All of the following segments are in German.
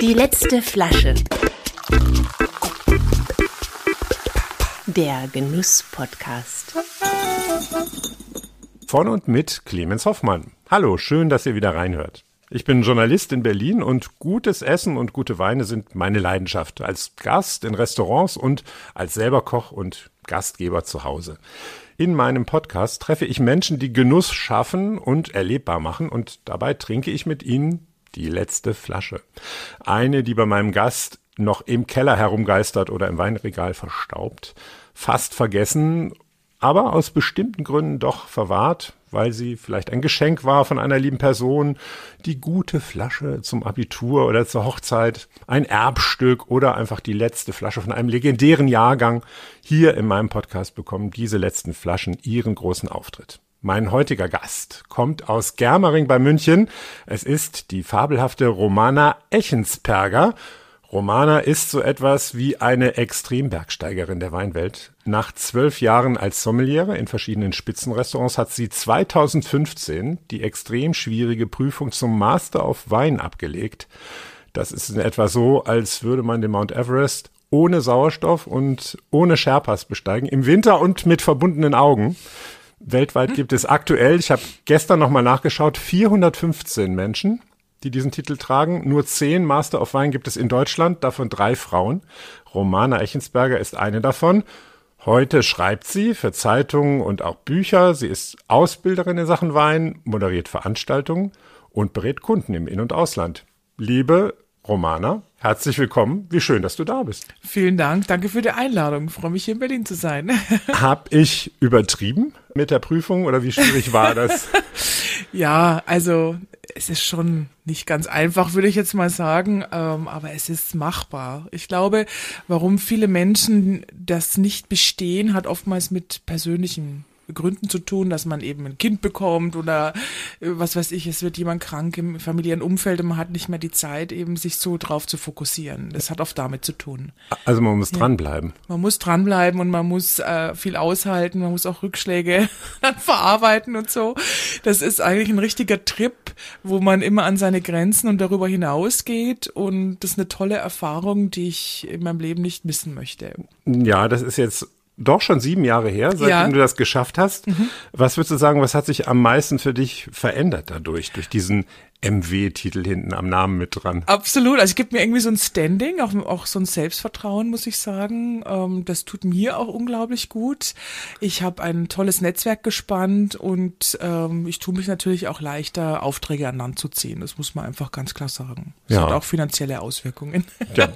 Die letzte Flasche. Der Genuss-Podcast. Von und mit Clemens Hoffmann. Hallo, schön, dass ihr wieder reinhört. Ich bin Journalist in Berlin und gutes Essen und gute Weine sind meine Leidenschaft. Als Gast in Restaurants und als selber Koch und Gastgeber zu Hause. In meinem Podcast treffe ich Menschen, die Genuss schaffen und erlebbar machen und dabei trinke ich mit ihnen die letzte Flasche. Eine, die bei meinem Gast noch im Keller herumgeistert oder im Weinregal verstaubt, fast vergessen, aber aus bestimmten Gründen doch verwahrt, weil sie vielleicht ein Geschenk war von einer lieben Person, die gute Flasche zum Abitur oder zur Hochzeit, ein Erbstück oder einfach die letzte Flasche von einem legendären Jahrgang. Hier in meinem Podcast bekommen diese letzten Flaschen ihren großen Auftritt. Mein heutiger Gast kommt aus Germering bei München. Es ist die fabelhafte Romana Echensperger Romana ist so etwas wie eine Extrembergsteigerin der Weinwelt. Nach zwölf Jahren als Sommeliere in verschiedenen Spitzenrestaurants hat sie 2015 die extrem schwierige Prüfung zum Master of Wein abgelegt. Das ist in etwa so, als würde man den Mount Everest ohne Sauerstoff und ohne Sherpas besteigen, im Winter und mit verbundenen Augen. Weltweit gibt es aktuell, ich habe gestern nochmal nachgeschaut, 415 Menschen, die diesen Titel tragen. Nur zehn Master of Wine gibt es in Deutschland, davon drei Frauen. Romana Echensberger ist eine davon. Heute schreibt sie für Zeitungen und auch Bücher. Sie ist Ausbilderin in Sachen Wein, moderiert Veranstaltungen und berät Kunden im In- und Ausland. Liebe Romana, herzlich willkommen. Wie schön, dass du da bist. Vielen Dank. Danke für die Einladung. Ich freue mich, hier in Berlin zu sein. Hab ich übertrieben mit der Prüfung oder wie schwierig war das? ja, also es ist schon nicht ganz einfach, würde ich jetzt mal sagen, ähm, aber es ist machbar. Ich glaube, warum viele Menschen das nicht bestehen, hat oftmals mit persönlichen Gründen zu tun, dass man eben ein Kind bekommt oder äh, was weiß ich, es wird jemand krank im familiären Umfeld und man hat nicht mehr die Zeit, eben sich so drauf zu fokussieren. Das hat oft damit zu tun. Also man muss ja. dranbleiben. Man muss dranbleiben und man muss äh, viel aushalten, man muss auch Rückschläge verarbeiten und so. Das ist eigentlich ein richtiger Trip, wo man immer an seine Grenzen und darüber hinaus geht und das ist eine tolle Erfahrung, die ich in meinem Leben nicht missen möchte. Ja, das ist jetzt doch schon sieben Jahre her, seitdem ja. du das geschafft hast. Mhm. Was würdest du sagen, was hat sich am meisten für dich verändert dadurch, durch diesen MW-Titel hinten am Namen mit dran. Absolut. Also es gibt mir irgendwie so ein Standing, auch, auch so ein Selbstvertrauen, muss ich sagen. Ähm, das tut mir auch unglaublich gut. Ich habe ein tolles Netzwerk gespannt und ähm, ich tue mich natürlich auch leichter, Aufträge an Land zu ziehen. Das muss man einfach ganz klar sagen. Das ja. hat auch finanzielle Auswirkungen. Ja.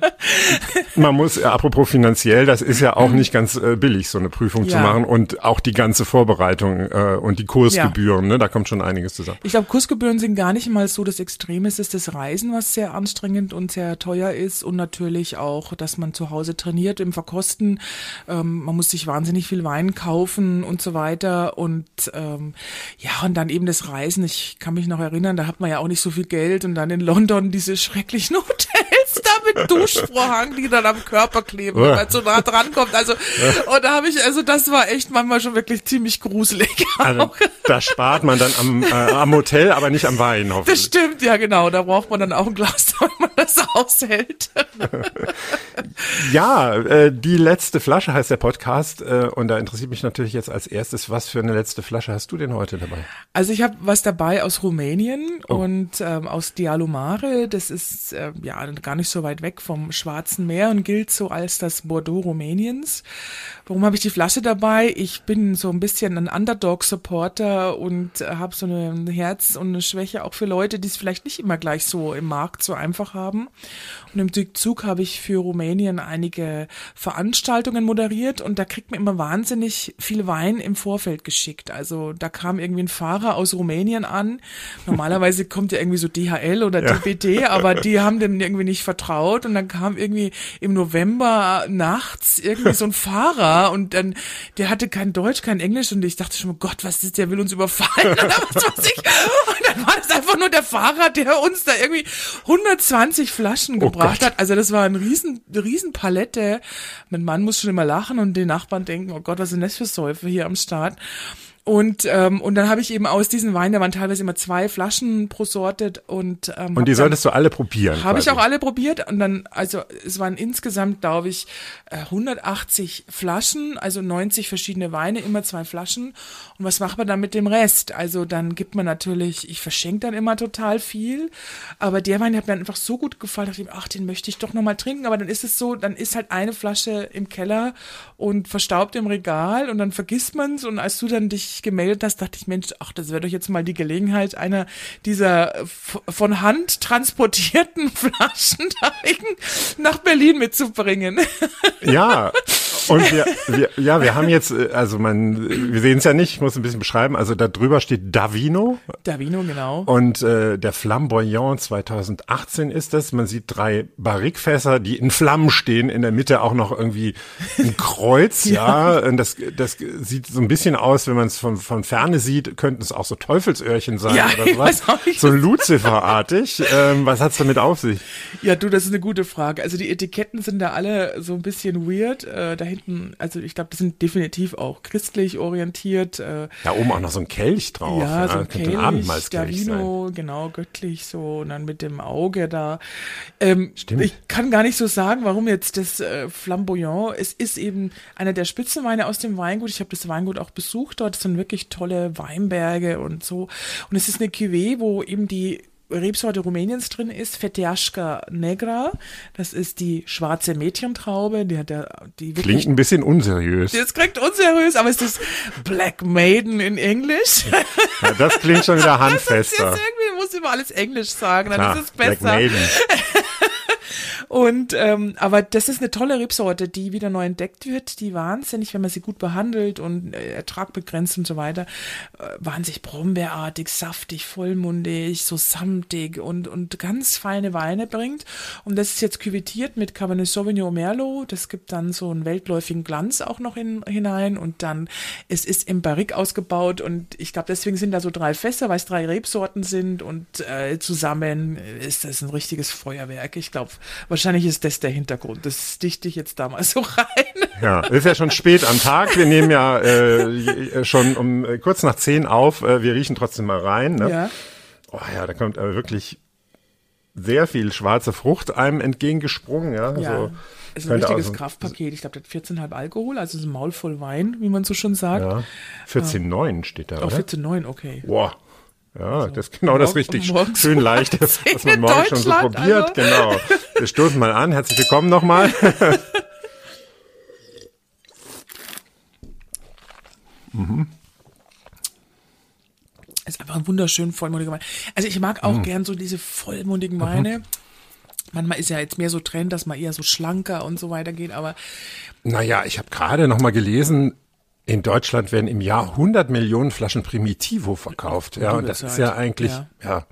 Man muss, äh, apropos finanziell, das ist ja auch nicht ganz äh, billig, so eine Prüfung ja. zu machen und auch die ganze Vorbereitung äh, und die Kursgebühren, ne, da kommt schon einiges zusammen. Ich glaube, Kursgebühren sind gar nicht mal so das Extreme ist, ist das Reisen, was sehr anstrengend und sehr teuer ist und natürlich auch, dass man zu Hause trainiert im Verkosten. Ähm, man muss sich wahnsinnig viel Wein kaufen und so weiter und ähm, ja, und dann eben das Reisen. Ich kann mich noch erinnern, da hat man ja auch nicht so viel Geld und dann in London diese schrecklichen Hotels mit Duschvorhang, die dann am Körper kleben, wenn man so nah dran kommt. Also, und da habe ich, also das war echt manchmal schon wirklich ziemlich gruselig. Also, da spart man dann am, äh, am Hotel, aber nicht am Wein, hoffentlich. Das stimmt, ja genau. Da braucht man dann auch ein Glas, damit man das aushält. ja, äh, die letzte Flasche heißt der Podcast äh, und da interessiert mich natürlich jetzt als erstes, was für eine letzte Flasche hast du denn heute dabei? Also ich habe was dabei aus Rumänien oh. und ähm, aus Dialomare. Das ist äh, ja gar nicht so weit weg vom Schwarzen Meer und gilt so als das Bordeaux Rumäniens. Warum habe ich die Flasche dabei? Ich bin so ein bisschen ein Underdog-Supporter und äh, habe so ein Herz und eine Schwäche auch für Leute, die es vielleicht nicht immer gleich so im Markt so einfach haben. Und im Zug habe ich für Rumänien einige Veranstaltungen moderiert und da kriegt man immer wahnsinnig viel Wein im Vorfeld geschickt. Also da kam irgendwie ein Fahrer aus Rumänien an. Normalerweise kommt ja irgendwie so DHL oder ja. DPD, aber die haben dem irgendwie nicht vertraut und dann kam irgendwie im November nachts irgendwie so ein Fahrer und dann, der hatte kein Deutsch, kein Englisch und ich dachte schon, oh Gott, was ist, der will uns überfallen oder was weiß ich. Und dann war das einfach nur der Fahrer, der uns da irgendwie 120 Flaschen oh gebracht Gott. hat. Also das war ein riesen, riesen Palette. Mein Mann muss schon immer lachen und die Nachbarn denken, oh Gott, was sind das für Säufe hier am Start. Und, ähm, und dann habe ich eben aus diesen Weinen, da waren teilweise immer zwei Flaschen pro Sorte und ähm, Und die solltest du alle probieren. habe ich auch alle probiert und dann, also es waren insgesamt, glaube ich, äh, 180 Flaschen, also 90 verschiedene Weine, immer zwei Flaschen. Und was macht man dann mit dem Rest? Also dann gibt man natürlich, ich verschenke dann immer total viel, aber der Wein hat mir einfach so gut gefallen, dachte ich, ach, den möchte ich doch nochmal trinken, aber dann ist es so, dann ist halt eine Flasche im Keller und verstaubt im Regal und dann vergisst man es und als du dann dich gemeldet hast, dachte ich, Mensch, ach, das wäre doch jetzt mal die Gelegenheit, einer dieser f- von Hand transportierten Flaschenteigen nach Berlin mitzubringen. Ja. Und wir, wir, ja, wir haben jetzt, äh, also man, wir sehen es ja nicht, ich muss ein bisschen beschreiben. Also da drüber steht Davino Davino, genau. und äh, der Flamboyant 2018 ist das. Man sieht drei Barrikfässer, die in Flammen stehen. In der Mitte auch noch irgendwie ein Kreuz, ja. Und das, das sieht so ein bisschen aus, wenn man es von, von Ferne sieht, könnten es auch so Teufelsöhrchen sein Ja, oder sowas. So Lucifer-artig. ähm, was hat's damit auf sich? Ja, du, das ist eine gute Frage. Also die Etiketten sind da alle so ein bisschen weird. Äh, hinten, also ich glaube, die sind definitiv auch christlich orientiert. Äh, Da oben auch noch so ein Kelch drauf. ja, so ein könnte ein Kelch, Abendmahlskelch sein. Davino, genau, göttlich so und dann mit dem Auge da. Ähm, Stimmt. Ich kann gar nicht so sagen, warum jetzt das äh, Flamboyant, es ist eben einer der Spitzenweine aus dem Weingut. Ich habe das Weingut auch besucht dort, es sind wirklich tolle Weinberge und so. Und es ist eine Cuvée, wo eben die Rebsorte Rumäniens drin ist, Fetiaschka Negra. Das ist die schwarze Mädchentraube, die hat ja, die wirklich Klingt ein bisschen unseriös. das klingt unseriös, aber es ist Black Maiden in Englisch. Ja, das klingt schon wieder Das ist jetzt handfester. irgendwie, muss immer alles Englisch sagen, dann Klar, ist es Black besser. Maiden. Und ähm, aber das ist eine tolle Rebsorte, die wieder neu entdeckt wird, die wahnsinnig, wenn man sie gut behandelt und äh, Ertrag begrenzt und so weiter, äh, wahnsinnig brombeerartig, saftig, vollmundig, so samtig und und ganz feine Weine bringt. Und das ist jetzt küvettiert mit Cabernet Sauvignon Merlot. Das gibt dann so einen weltläufigen Glanz auch noch in, hinein und dann es ist im Barrique ausgebaut und ich glaube deswegen sind da so drei Fässer, weil es drei Rebsorten sind und äh, zusammen ist das ein richtiges Feuerwerk. Ich glaube, wahrscheinlich ist das der Hintergrund. Das dichte ich jetzt da mal so rein. Ja, ist ja schon spät am Tag. Wir nehmen ja äh, je- schon um äh, kurz nach zehn auf. Äh, wir riechen trotzdem mal rein. Ne? Ja. Oh ja, da kommt aber wirklich sehr viel schwarze Frucht einem entgegengesprungen. Ja, Ja. so, ist ein richtiges auch so- Kraftpaket. Ich glaube, das hat 14,5 Alkohol, also so ein Maul voll Wein, wie man so schon sagt. ja, 14,9 steht da, oder? 14,9, okay. Boah. Ja, das ist genau das richtig schön leicht, was man morgen schon so probiert. also. Genau. Wir stoßen mal an. Herzlich willkommen nochmal. Ist einfach ein wunderschön vollmundiger Wein. Also ich mag auch gern so diese Mhm. vollmundigen Weine. Manchmal ist ja jetzt mehr so Trend, dass man eher so schlanker und so weiter geht, aber Naja, ich habe gerade noch mal gelesen, in Deutschland werden im Jahr 100 Millionen Flaschen Primitivo verkauft. Ja, und das ist ja eigentlich, Ja. ja,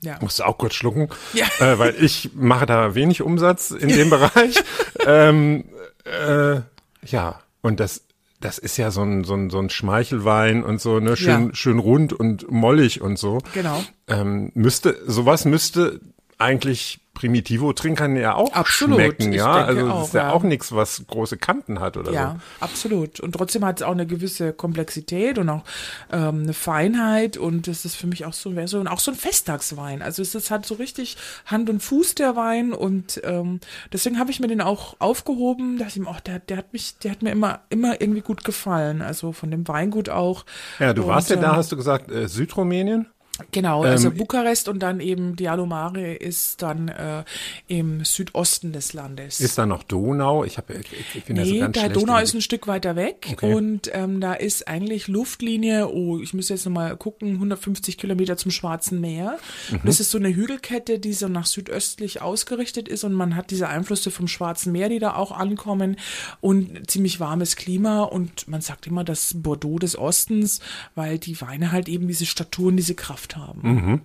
ja. musst du auch kurz schlucken, Ja. äh, weil ich mache da wenig Umsatz in dem Bereich. ähm, äh, ja, und das, das ist ja so ein, so ein, so ein Schmeichelwein und so, ne, schön, Ja. schön rund und mollig und so. Genau. Ähm, müsste, sowas müsste eigentlich Primitivo-Trinkern ja auch Absolut, schmecken, ja. Also auch, ist ja, ja. auch nichts, was große Kanten hat oder Ja, absolut. Und trotzdem hat es auch eine gewisse Komplexität und auch ähm, eine Feinheit und es ist für mich auch so, so und auch so ein Festtagswein. Also es ist halt so richtig Hand und Fuß der Wein und ähm, deswegen habe ich mir den auch aufgehoben. Da dachte ich mir, oh, der, der hat mich, der hat mir immer immer irgendwie gut gefallen. Also von dem Weingut auch. so. Ja, du Und, warst ja da, ähm, hast du gesagt, äh, Südrumänien? Genau, also Ähm, Bukarest und dann eben Dialomare ist dann äh, im Südosten des Landes. Ist da noch Donau? Ich habe, ich, ich bin ja so Nee, ganz der schlecht Donau ist ein Stück weiter weg Okay. und ähm, da ist eigentlich Luftlinie, oh, ich muss jetzt nochmal gucken, 150 Kilometer zum Schwarzen Meer. Mhm. Und das ist so eine Hügelkette, die so nach südöstlich ausgerichtet ist und man hat diese Einflüsse vom Schwarzen Meer, die da auch ankommen und ziemlich warmes Klima und man sagt immer das Bordeaux des Ostens, weil die Weine halt eben diese Staturen, diese Kraft haben.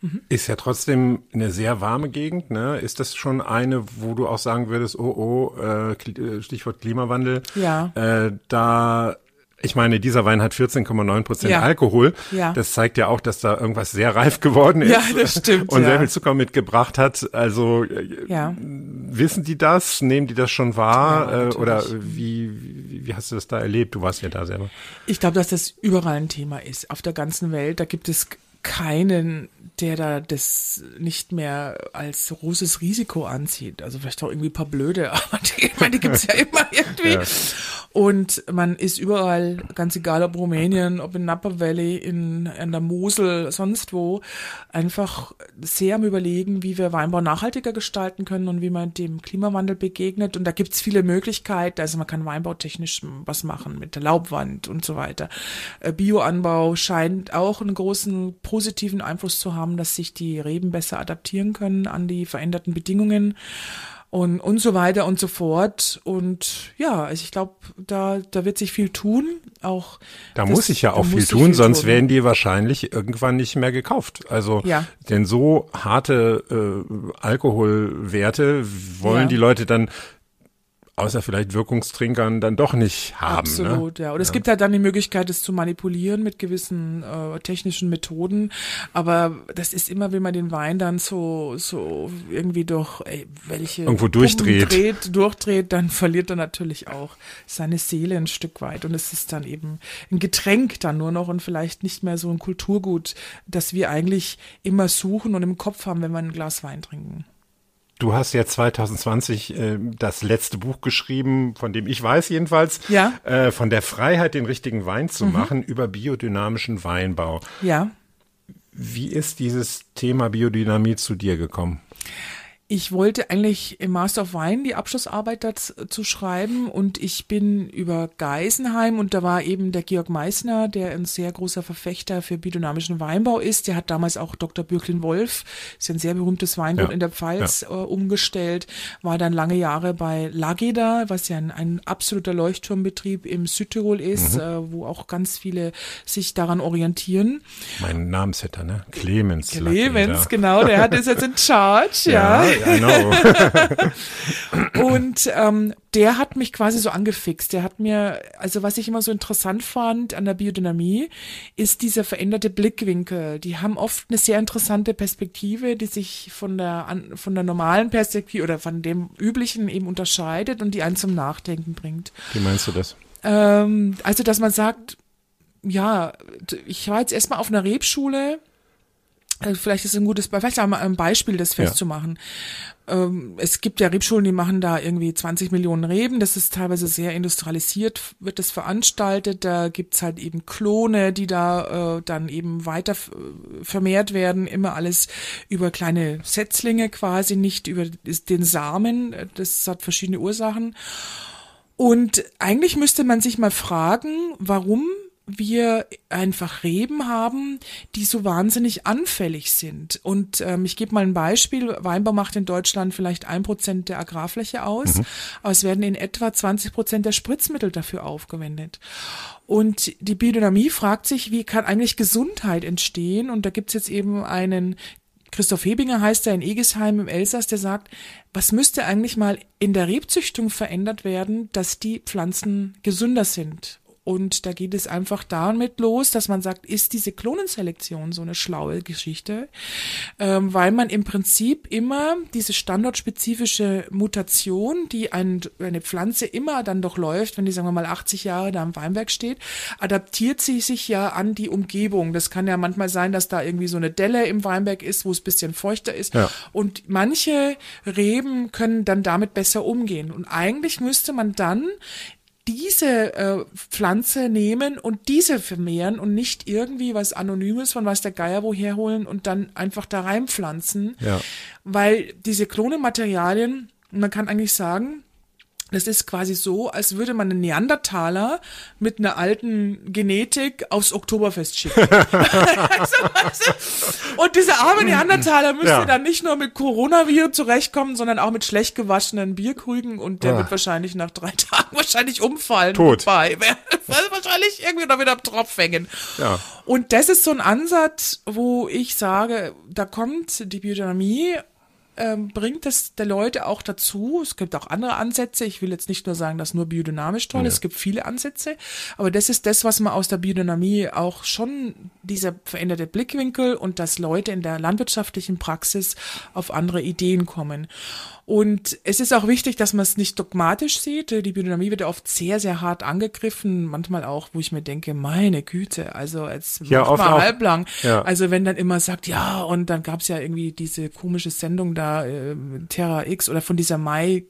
Mhm. Ist ja trotzdem eine sehr warme Gegend, ne? Ist das schon eine, wo du auch sagen würdest, oh, oh, äh, äh, Stichwort Klimawandel. Ja. Äh, da Ich meine, dieser Wein hat 14,9 Prozent Ja. Alkohol. Ja. Das zeigt ja auch, dass da irgendwas sehr reif geworden ist. Ja, das stimmt, Und sehr ja. viel Zucker mitgebracht hat. Also äh, Ja. wissen die das? Nehmen die das schon wahr? Äh, oder wie, wie, wie hast du das da erlebt? Du warst ja da selber. Ich glaube, dass das überall ein Thema ist, auf der ganzen Welt. Da gibt es keinen, der da das nicht mehr als großes Risiko anzieht. Also vielleicht auch irgendwie ein paar Blöde, aber die, ich meine, die ja immer irgendwie. Ja. Und man ist überall, ganz egal ob Rumänien, ob in Napa Valley, in, in der Mosel, sonst wo, einfach sehr am Überlegen, wie wir Weinbau nachhaltiger gestalten können und wie man dem Klimawandel begegnet. Und da gibt's viele Möglichkeiten. Also man kann weinbautechnisch was machen mit der Laubwand und so weiter. Äh, Bioanbau scheint auch einen großen positiven Einfluss zu haben, dass sich die Reben besser adaptieren können an die veränderten Bedingungen und, und so weiter und so fort. Und ja, also ich glaube, da, da wird sich viel tun. Auch Da das- muss ich ja auch viel tun, sonst tun. werden die wahrscheinlich irgendwann nicht mehr gekauft. Also, Ja. denn so harte äh, Alkoholwerte wollen Ja. die Leute dann außer vielleicht Wirkungstrinkern dann doch nicht haben. Absolut, ne? ja. Und es gibt halt dann die Möglichkeit, es zu manipulieren mit gewissen äh, technischen Methoden. Aber das ist immer, wenn man den Wein dann so, so irgendwie durch ey, welche Irgendwo durchdreht. dreht, durchdreht, dann verliert er natürlich auch seine Seele ein Stück weit. Und es ist dann eben ein Getränk dann nur noch und vielleicht nicht mehr so ein Kulturgut, das wir eigentlich immer suchen und im Kopf haben, wenn wir ein Glas Wein trinken. Du hast ja 2020 äh, das letzte Buch geschrieben, von dem ich weiß jedenfalls, Ja. äh, von der Freiheit, den richtigen Wein zu machen, über biodynamischen Weinbau. Ja. Wie ist dieses Thema Biodynamie zu dir gekommen? Ich wollte eigentlich im Master of Wine die Abschlussarbeit dazu schreiben und ich bin über Geisenheim und da war eben der Georg Meissner, der ein sehr großer Verfechter für biodynamischen Weinbau ist. Der hat damals auch Dr. Bürklin Wolf, ist ja ein sehr berühmtes Weingut Ja, in der Pfalz, äh, umgestellt, war dann lange Jahre bei Lageda, was ja ein, ein absoluter Leuchtturmbetrieb im Südtirol ist, Mhm. äh, wo auch ganz viele sich daran orientieren. Mein Namensvetter, ne? Clemens. Clemens, Lackeder. genau, der hat ist jetzt in Charge, Ja, ja. I know. Und ähm, der hat mich quasi so angefixt. Der hat mir, also was ich immer so interessant fand an der Biodynamie, ist dieser veränderte Blickwinkel. Die haben oft eine sehr interessante Perspektive, die sich von der an, von der normalen Perspektive oder von dem üblichen eben unterscheidet und die einen zum Nachdenken bringt. Wie meinst du das? Ähm, also, dass man sagt, ja, ich war jetzt erstmal auf einer Rebschule. Äh, Vielleicht ist es ein gutes, vielleicht auch mal ein Beispiel, das Ja. festzumachen. Ähm, es gibt ja Rebschulen, die machen da irgendwie 20 Millionen Reben. Das ist teilweise sehr industrialisiert, wird das veranstaltet. Da gibt's halt eben Klone, die da äh, dann eben weiter vermehrt werden. Immer alles über kleine Setzlinge quasi, nicht über den Samen. Das hat verschiedene Ursachen. Und eigentlich müsste man sich mal fragen, warum wir einfach Reben haben, die so wahnsinnig anfällig sind. Und ähm, ich gebe mal ein Beispiel. Weinbau macht in Deutschland vielleicht ein Prozent der Agrarfläche aus, aber es werden in etwa 20 Prozent der Spritzmittel dafür aufgewendet. Und die Biodynamie fragt sich, wie kann eigentlich Gesundheit entstehen? Und da gibt's jetzt eben einen Christoph Hebinger heißt er in Egesheim im Elsass, der sagt, was müsste eigentlich mal in der Rebzüchtung verändert werden, dass die Pflanzen gesünder sind? Und da geht es einfach damit los, dass man sagt, ist diese Klonenselektion so eine schlaue Geschichte, ähm, weil man im Prinzip immer diese standortspezifische Mutation, die ein, eine Pflanze immer dann doch läuft, wenn die, sagen wir mal, 80 Jahre da im Weinberg steht, adaptiert sie sich ja an die Umgebung. Das kann ja manchmal sein, dass da irgendwie so eine Delle im Weinberg ist, wo es bisschen feuchter ist. Ja. Und manche Reben können dann damit besser umgehen. Und eigentlich müsste man dann diese äh, Pflanze nehmen und diese vermehren und nicht irgendwie was Anonymes von was der Geier woher holen und dann einfach da reinpflanzen. Ja. Weil diese Klonematerialien, man kann eigentlich sagen, das ist quasi so, als würde man einen Neandertaler mit einer alten Genetik aufs Oktoberfest schicken. also, und dieser arme Neandertaler müsste Ja. dann nicht nur mit Coronaviren zurechtkommen, sondern auch mit schlecht gewaschenen Bierkrügen und der Ah. wird wahrscheinlich nach drei Tagen wahrscheinlich umfallen. Tot. Bei. wahrscheinlich irgendwie noch wieder am Tropf hängen. Ja. Und das ist so ein Ansatz, wo ich sage, da kommt die Biodynamie ähm, bringt es der Leute auch dazu. Es gibt auch andere Ansätze. Ich will jetzt nicht nur sagen, dass nur biodynamisch toll ist. Es gibt viele Ansätze. Aber das ist das, was man aus der Biodynamie auch schon, dieser veränderte Blickwinkel und dass Leute in der landwirtschaftlichen Praxis auf andere Ideen kommen. Und es ist auch wichtig, dass man es nicht dogmatisch sieht. Die Biodynamie wird ja oft sehr, sehr hart angegriffen. Manchmal auch, wo ich mir denke, meine Güte, also jetzt Ja, oft mal halblang. Ja. Also wenn dann immer sagt, ja, und dann gab's ja irgendwie diese komische Sendung da, äh, Terra X oder von dieser Mai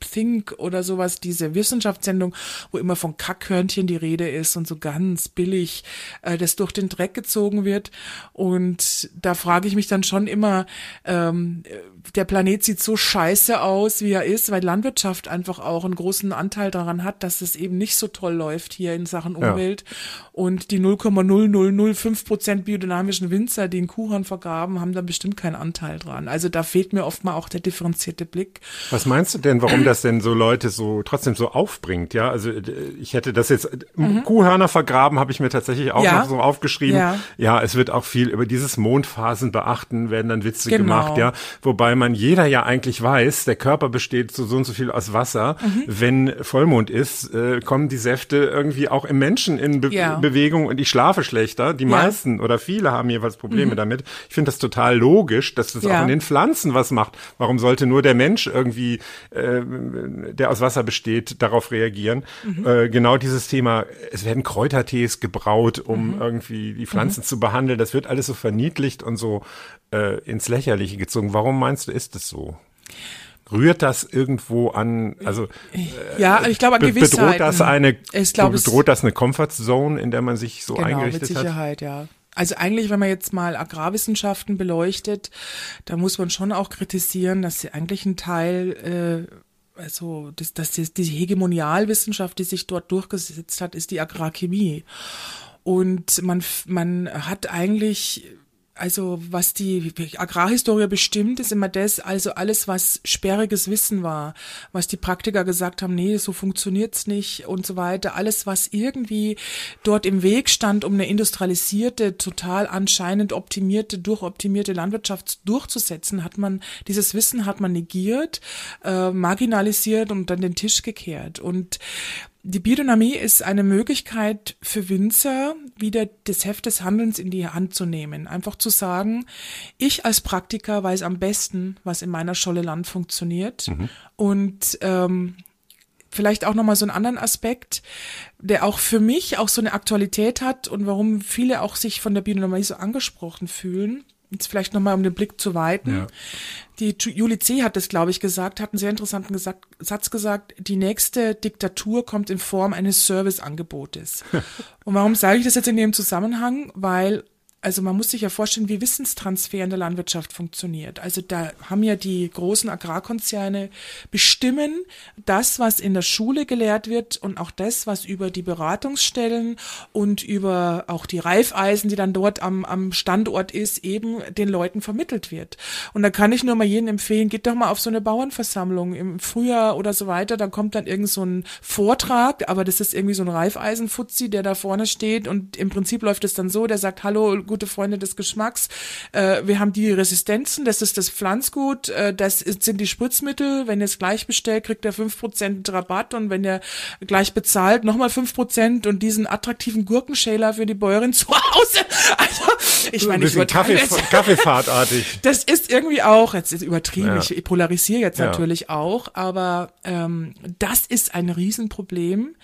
Think oder sowas, diese Wissenschaftssendung, wo immer von Kackhörnchen die Rede ist und so ganz billig äh, das durch den Dreck gezogen wird. Und da frage ich mich dann schon immer, ähm, der Planet sieht so scheiße aus, wie er ist, weil Landwirtschaft einfach auch einen großen Anteil daran hat, dass es eben nicht so toll läuft hier in Sachen Ja. Umwelt. Und die 0,0005 Prozent biodynamischen Winzer, die in Kuhhorn vergraben, haben da bestimmt keinen Anteil dran. Also da fehlt mir oft mal auch der differenzierte Blick. Was meinst du denn, warum das denn so Leute so trotzdem so aufbringt? Ja, also äh, ich hätte das jetzt Kuhhörner vergraben, habe ich mir tatsächlich auch Mhm. Ja. noch so aufgeschrieben. Ja. ja, es wird auch viel über dieses Mondphasen beachten, werden dann Witze Genau. gemacht, ja. Wobei man jeder ja eigentlich weiß, der Körper besteht so, so und so viel aus Wasser. Mhm. Wenn Vollmond ist, äh, kommen die Säfte irgendwie auch im Menschen in Be Ja. Bewegung und ich schlafe schlechter. Die. Mhm. meisten oder viele haben jeweils Probleme damit. Ich finde das total logisch, dass das auch in den Pflanzen was macht. Warum sollte nur der Mensch irgendwie, äh, der aus Wasser besteht, darauf reagieren? Mhm. Äh, genau dieses Thema, es werden Kräutertees gebraut, um Mhm. irgendwie die Pflanzen zu behandeln. Das wird alles so verniedlicht und so äh, ins Lächerliche gezogen. Warum meinst du, ist es so? Rührt das irgendwo an, also Ja, ich glaube an be Gewissheiten. bedroht das eine, Ich glaube, es- bedroht das eine Comfortzone, in der man sich so genau, mit eingerichtet hat? Sicherheit, ja. Also eigentlich, wenn man jetzt mal Agrarwissenschaften beleuchtet, da muss man schon auch kritisieren, dass sie eigentlich ein Teil, äh, also das, dass die, die Hegemonialwissenschaft, die sich dort durchgesetzt hat, ist die Agrarchemie. Und man, man hat eigentlich also was die Agrarhistorie bestimmt, ist immer das, also alles, was sperriges Wissen war, was die Praktiker gesagt haben, nee, so funktioniert's nicht und so weiter, alles, was irgendwie dort im Weg stand, um eine industrialisierte, total anscheinend optimierte, durchoptimierte Landwirtschaft durchzusetzen, hat man, dieses Wissen hat man negiert, äh, marginalisiert und dann den Tisch gekehrt. Und die Biodynamie ist eine Möglichkeit für Winzer, wieder das Heft des Handelns in die Hand zu nehmen. Einfach zu sagen, ich als Praktiker weiß am besten, was in meiner Scholle Land funktioniert. Und ähm, vielleicht auch nochmal so einen anderen Aspekt, der auch für mich auch so eine Aktualität hat und warum viele auch sich von der Biodynamie so angesprochen fühlen. Jetzt vielleicht nochmal, um den Blick zu weiten. Ja. Die Ju- Julie C. hat das, glaube ich, gesagt, hat einen sehr interessanten gesagt, Satz gesagt, die nächste Diktatur kommt in Form eines Serviceangebotes. Und warum sage ich das jetzt in dem Zusammenhang? Weil also man muss sich ja vorstellen, wie Wissenstransfer in der Landwirtschaft funktioniert. Also da haben ja die großen Agrarkonzerne bestimmen das, was in der Schule gelehrt wird und auch das, was über die Beratungsstellen und über auch die Reifeisen, die dann dort am, am Standort ist, eben den Leuten vermittelt wird. Und da kann ich nur mal jedem empfehlen, geht doch mal auf so eine Bauernversammlung im Frühjahr oder so weiter, da kommt dann irgend so ein Vortrag, aber das ist irgendwie so ein Reifeisenfuzzi, der da vorne steht und im Prinzip läuft es dann so, der sagt, hallo, gute Freunde des Geschmacks, äh, wir haben die Resistenzen, das ist das Pflanzgut, äh, das ist, sind die Spritzmittel, wenn ihr es gleich bestellt, kriegt ihr 5% Rabatt und wenn ihr gleich bezahlt, nochmal 5% und diesen attraktiven Gurkenschäler für die Bäuerin zu Hause. Also, ich Ein meine, ich Kaffee. Kaffeefahrtartig. Das ist irgendwie auch, jetzt ist übertrieben, Ja. ich polarisiere jetzt Ja. natürlich auch, aber ähm, das ist ein Riesenproblem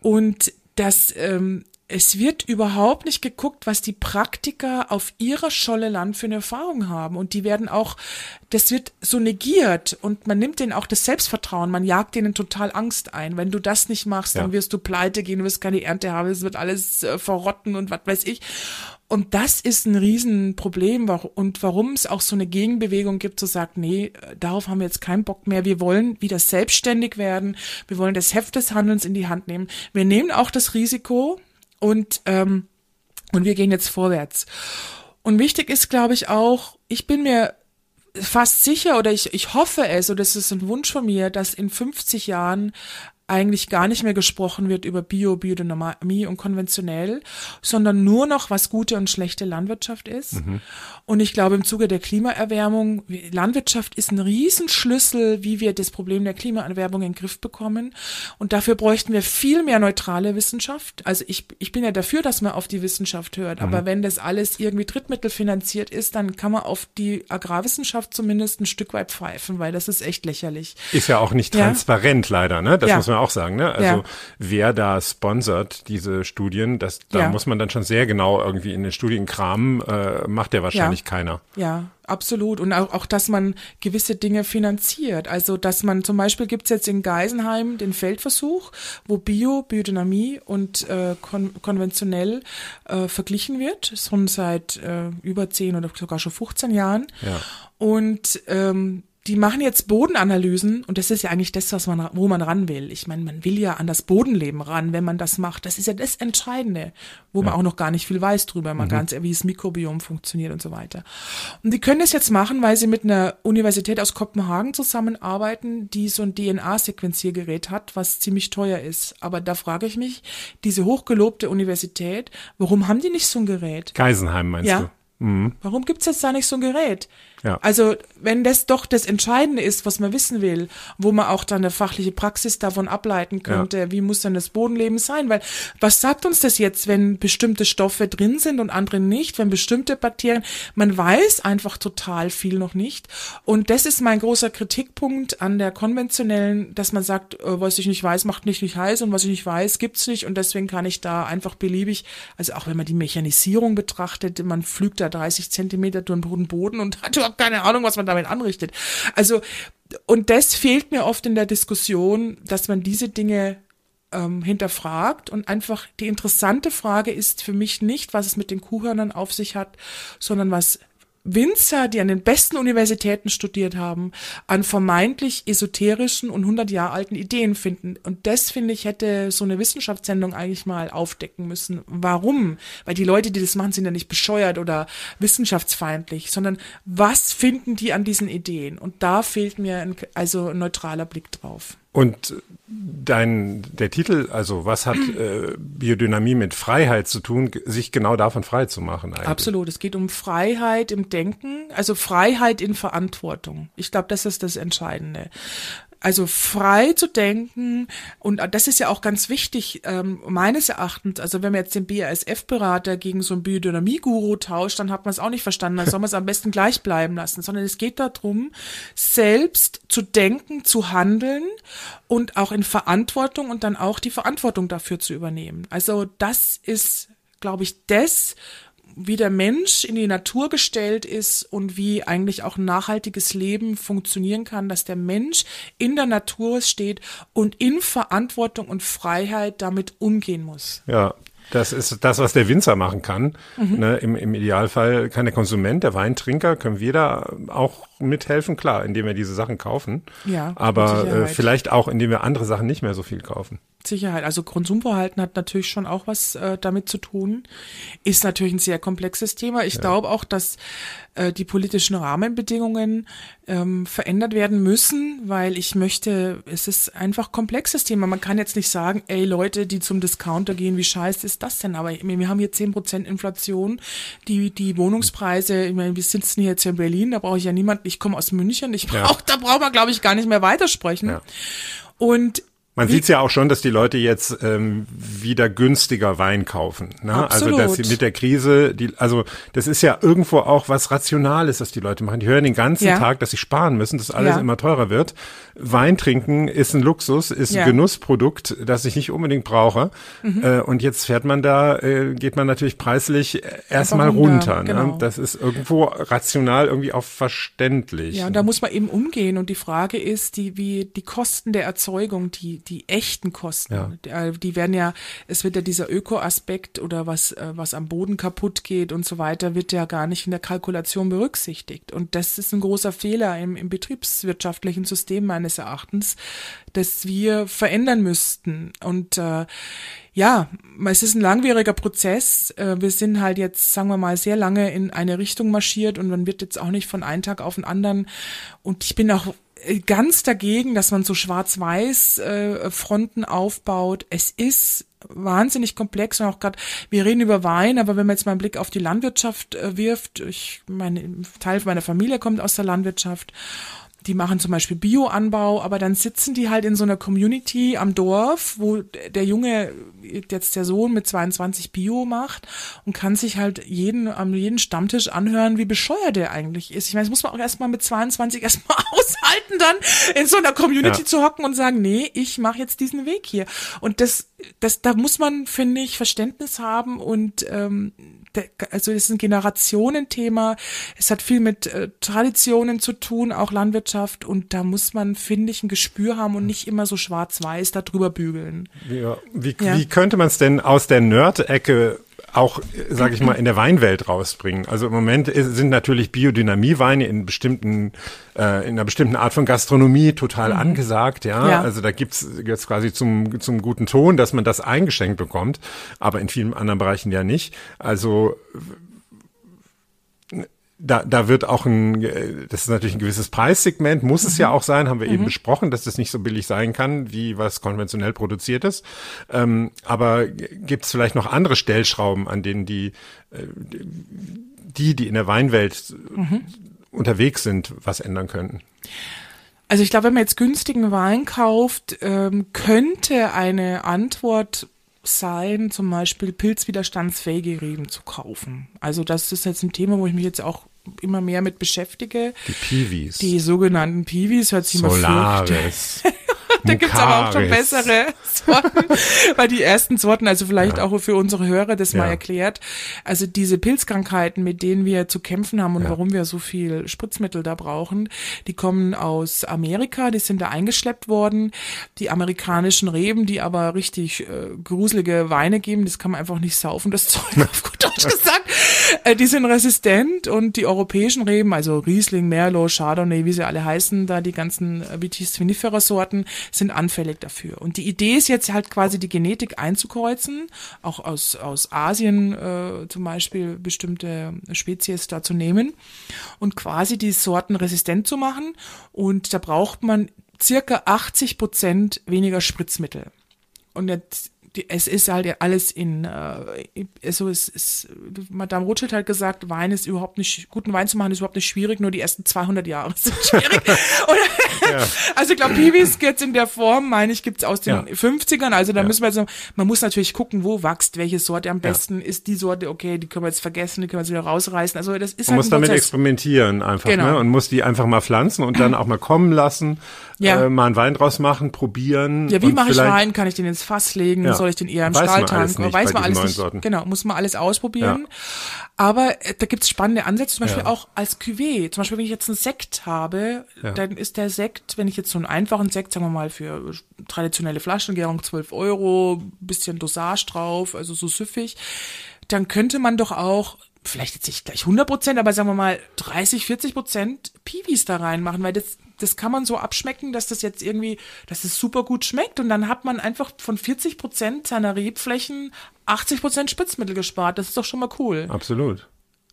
und das ähm, es wird überhaupt nicht geguckt, was die Praktiker auf ihrer Scholle Land für eine Erfahrung haben. Und die werden auch, das wird so negiert und man nimmt denen auch das Selbstvertrauen, man jagt denen total Angst ein. Wenn du das nicht machst, Ja. dann wirst du pleite gehen, du wirst keine Ernte haben, es wird alles äh, verrotten und was weiß ich. Und das ist ein Riesenproblem und warum es auch so eine Gegenbewegung gibt, zu sagen, nee, äh, darauf haben wir jetzt keinen Bock mehr. Wir wollen wieder selbstständig werden. Wir wollen das Heft des Handelns in die Hand nehmen. Wir nehmen auch das Risiko und, ähm, und wir gehen jetzt vorwärts. Und wichtig ist, glaube ich, auch, ich bin mir fast sicher oder ich, ich hoffe es, oder es ist ein Wunsch von mir, dass in 50 Jahren eigentlich gar nicht mehr gesprochen wird über Bio, Biodynamie und konventionell, sondern nur noch, was gute und schlechte Landwirtschaft ist. Mhm. Und ich glaube, im Zuge der Klimaerwärmung, Landwirtschaft ist ein Riesenschlüssel, wie wir das Problem der Klimaerwärmung in den Griff bekommen. Und dafür bräuchten wir viel mehr neutrale Wissenschaft. Also ich, ich bin ja dafür, dass man auf die Wissenschaft hört. Mhm. Aber wenn das alles irgendwie drittmittelfinanziert ist, dann kann man auf die Agrarwissenschaft zumindest ein Stück weit pfeifen, weil das ist echt lächerlich. Ist ja auch nicht transparent ja. leider, ne? Das ja. muss man auch sagen, ne? Also ja. wer da sponsert diese Studien, das da muss man dann schon sehr genau irgendwie in den Studien kramen, äh, macht ja wahrscheinlich keiner. Ja, absolut. Und auch, auch, dass man gewisse Dinge finanziert. Also, dass man zum Beispiel gibt's jetzt in Geisenheim den Feldversuch, wo Bio, Biodynamie und äh, kon konventionell äh, verglichen wird, schon seit äh, über zehn oder sogar schon 15 Jahren. Ja. Und ähm, die machen jetzt Bodenanalysen und das ist ja eigentlich das, was man, wo man ran will. Ich meine, man will ja an das Bodenleben ran, wenn man das macht. Das ist ja das Entscheidende, wo ja. man auch noch gar nicht viel weiß drüber, mal mhm. ganz, wie das Mikrobiom funktioniert und so weiter. Und die können das jetzt machen, weil sie mit einer Universität aus Kopenhagen zusammenarbeiten, die so ein DNA-Sequenziergerät hat, was ziemlich teuer ist. Aber da frage ich mich, diese hochgelobte Universität, warum haben die nicht so ein Gerät? Geisenheim meinst ja. du? Mhm. Warum gibt's jetzt da nicht so ein Gerät? Ja. Also, wenn das doch das Entscheidende ist, was man wissen will, wo man auch dann eine fachliche Praxis davon ableiten könnte, ja. wie muss dann das Bodenleben sein? Weil, was sagt uns das jetzt, wenn bestimmte Stoffe drin sind und andere nicht, wenn bestimmte Bakterien, man weiß einfach total viel noch nicht. Und das ist mein großer Kritikpunkt an der konventionellen, dass man sagt, äh, was ich nicht weiß, macht nicht nicht heiß und was ich nicht weiß, gibt's nicht und deswegen kann ich da einfach beliebig, also auch wenn man die Mechanisierung betrachtet, man pflügt da 30 Zentimeter durch den Boden und hat überhaupt keine Ahnung, was man damit anrichtet. Also, und das fehlt mir oft in der Diskussion, dass man diese Dinge ähm, hinterfragt und einfach die interessante Frage ist für mich nicht, was es mit den Kuhhörnern auf sich hat, sondern was Winzer, die an den besten Universitäten studiert haben, an vermeintlich esoterischen und 100 Jahre alten Ideen finden. Und das, finde ich, hätte so eine Wissenschaftssendung eigentlich mal aufdecken müssen. Warum? Weil die Leute, die das machen, sind ja nicht bescheuert oder wissenschaftsfeindlich, sondern was finden die an diesen Ideen? Und da fehlt mir ein, also ein neutraler Blick drauf. Und dein, der Titel, also was hat äh, Biodynamie mit Freiheit zu tun, sich genau davon frei zu machen eigentlich? Absolut. Es geht um Freiheit im Denken, also Freiheit in Verantwortung. Ich glaube, das ist das Entscheidende. Also frei zu denken und das ist ja auch ganz wichtig ähm, meines Erachtens. Also wenn man jetzt den BASF-Berater gegen so einen Biodynamie-Guru tauscht, dann hat man es auch nicht verstanden. Dann soll man es am besten gleich bleiben lassen. Sondern es geht darum, selbst zu denken, zu handeln und auch in Verantwortung und dann auch die Verantwortung dafür zu übernehmen. Also das ist, glaube ich, das, wie der Mensch in die Natur gestellt ist und wie eigentlich auch ein nachhaltiges Leben funktionieren kann, dass der Mensch in der Natur steht und in Verantwortung und Freiheit damit umgehen muss. Ja, das ist das, was der Winzer machen kann. Mhm. Ne, im, Im Idealfall kann der Konsument, der Weintrinker, können wir da auch mithelfen, klar, indem wir diese Sachen kaufen. Ja. Aber äh, vielleicht auch, indem wir andere Sachen nicht mehr so viel kaufen. Sicherheit. Also Konsumverhalten hat natürlich schon auch was äh, damit zu tun. Ist natürlich ein sehr komplexes Thema. Ich ja. glaube auch, dass äh, die politischen Rahmenbedingungen ähm, verändert werden müssen, weil ich möchte, es ist einfach komplexes Thema. Man kann jetzt nicht sagen, ey Leute, die zum Discounter gehen, wie scheiße ist das denn? Aber wir haben hier zehn Prozent Inflation, die, die Wohnungspreise, ich meine, wir sitzen hier jetzt in Berlin, da brauche ich ja niemanden, ich komme aus München, ich brauch, ja. da braucht man, glaube ich, gar nicht mehr weitersprechen. Ja. Und man sieht ja auch schon, dass die Leute jetzt ähm, wieder günstiger Wein kaufen. Ne? Also dass sie mit der Krise, die, also das ist ja irgendwo auch was Rationales, was die Leute machen. Die hören den ganzen ja. Tag, dass sie sparen müssen, dass alles ja. immer teurer wird. Wein trinken ist ein Luxus, ist ja. ein Genussprodukt, das ich nicht unbedingt brauche. Mhm. Äh, und jetzt fährt man da, äh, geht man natürlich preislich erstmal runter. runter ne? genau. Das ist irgendwo rational irgendwie auch verständlich. Ja, und da muss man eben umgehen. Und die Frage ist, die, wie die Kosten der Erzeugung, die die echten Kosten. Ja. Äh, die werden ja, es wird ja dieser Ökoaspekt oder was, äh, was am Boden kaputt geht und so weiter, wird ja gar nicht in der Kalkulation berücksichtigt. Und das ist ein großer Fehler im, im betriebswirtschaftlichen System meines Erachtens, dass wir verändern müssten. Und äh, ja, es ist ein langwieriger Prozess. Äh, wir sind halt jetzt, sagen wir mal, sehr lange in eine Richtung marschiert und man wird jetzt auch nicht von einem Tag auf den anderen. Und ich bin auch ganz dagegen, dass man so schwarz-weiß äh, Fronten aufbaut. Es ist wahnsinnig komplex und auch gerade, wir reden über Wein, aber wenn man jetzt mal einen Blick auf die Landwirtschaft äh, wirft, ich meine, Teil meiner Familie kommt aus der Landwirtschaft die machen zum Beispiel Bioanbau, aber dann sitzen die halt in so einer Community am Dorf, wo der Junge, jetzt der Sohn mit 22 Bio macht und kann sich halt jeden, am jeden Stammtisch anhören, wie bescheuert der eigentlich ist. Ich meine, das muss man auch erstmal mit 22 erstmal aushalten, dann in so einer Community ja. zu hocken und sagen, nee, ich mache jetzt diesen Weg hier. Und das, das, da muss man, finde ich, Verständnis haben und ähm, also es ist ein Generationenthema. Es hat viel mit äh, Traditionen zu tun, auch Landwirtschaft. Und da muss man, finde ich, ein Gespür haben und nicht immer so schwarz-weiß darüber bügeln. Ja, wie, ja. wie könnte man es denn aus der Nerd-Ecke auch, sage ich mal, in der Weinwelt rausbringen. Also im Moment sind natürlich Biodynamieweine in bestimmten, äh, in einer bestimmten Art von Gastronomie total mhm. angesagt, ja? ja. Also da gibt's jetzt quasi zum zum guten Ton, dass man das eingeschenkt bekommt, aber in vielen anderen Bereichen ja nicht. Also da, da wird auch ein, das ist natürlich ein gewisses Preissegment, muss es ja mhm. auch sein, haben wir mhm. eben besprochen, dass das nicht so billig sein kann, wie was konventionell produziert ist. Ähm, aber gibt es vielleicht noch andere Stellschrauben, an denen die, äh, die, die in der Weinwelt mhm. unterwegs sind, was ändern könnten? Also ich glaube, wenn man jetzt günstigen Wein kauft, ähm, könnte eine Antwort sein, zum Beispiel pilzwiderstandsfähige Reben zu kaufen. Also das ist jetzt ein Thema, wo ich mich jetzt auch immer mehr mit beschäftige. Die Piwis. Die sogenannten Piwis, hört sich Solaris. da gibt's aber auch schon bessere Sorten, weil die ersten Sorten, also vielleicht ja. auch für unsere Hörer das ja. mal erklärt, also diese Pilzkrankheiten, mit denen wir zu kämpfen haben und ja. warum wir so viel Spritzmittel da brauchen, die kommen aus Amerika, die sind da eingeschleppt worden. Die amerikanischen Reben, die aber richtig äh, gruselige Weine geben, das kann man einfach nicht saufen, das Zeug auf gut Deutsch gesagt, die sind resistent und die europäischen Reben, also Riesling, Merlot, Chardonnay, wie sie alle heißen, da die ganzen äh, Vitis vinifera Sorten, sind anfällig dafür. Und die Idee ist jetzt halt quasi die Genetik einzukreuzen, auch aus, aus Asien äh, zum Beispiel bestimmte Spezies da zu nehmen und quasi die Sorten resistent zu machen. Und da braucht man circa 80 Prozent weniger Spritzmittel. Und jetzt die, es ist halt alles in, äh, also es ist, Madame Rothschild hat gesagt, Wein ist überhaupt nicht, guten Wein zu machen ist überhaupt nicht schwierig, nur die ersten 200 Jahre sind schwierig. ja. Also ich glaube, Piwis jetzt in der Form, meine ich, gibt's aus den ja. 50ern, also da ja. müssen wir so, man muss natürlich gucken, wo wächst welche Sorte am besten, ist die Sorte, okay, die können wir jetzt vergessen, die können wir jetzt wieder rausreißen, also das ist man halt muss damit experimentieren einfach, genau. ne, und muss die einfach mal pflanzen und dann auch mal kommen lassen, ja. äh, mal einen Wein draus machen, probieren. Ja, wie mache ich Wein? Kann ich den ins Fass legen? Ja. Soll ich den eher im Weiß Stahltank? Man Weiß man alles nicht. Sorten. Genau, muss man alles ausprobieren. Ja. Aber äh, da gibt's spannende Ansätze, zum Beispiel auch als Cuvée. Zum Beispiel, wenn ich jetzt einen Sekt habe, dann ist der Sekt, wenn ich jetzt so einen einfachen Sekt, sagen wir mal, für traditionelle Flaschengärung 12 Euro, bisschen Dosage drauf, also so süffig, dann könnte man doch auch vielleicht jetzt nicht gleich 100 Prozent, aber sagen wir mal 30, 40 Prozent Piwis da reinmachen, weil das das kann man so abschmecken, dass das jetzt irgendwie, dass es super gut schmeckt und dann hat man einfach von 40 Prozent seiner Rebflächen 80 Prozent Spitzmittel gespart. Das ist doch schon mal cool. Absolut.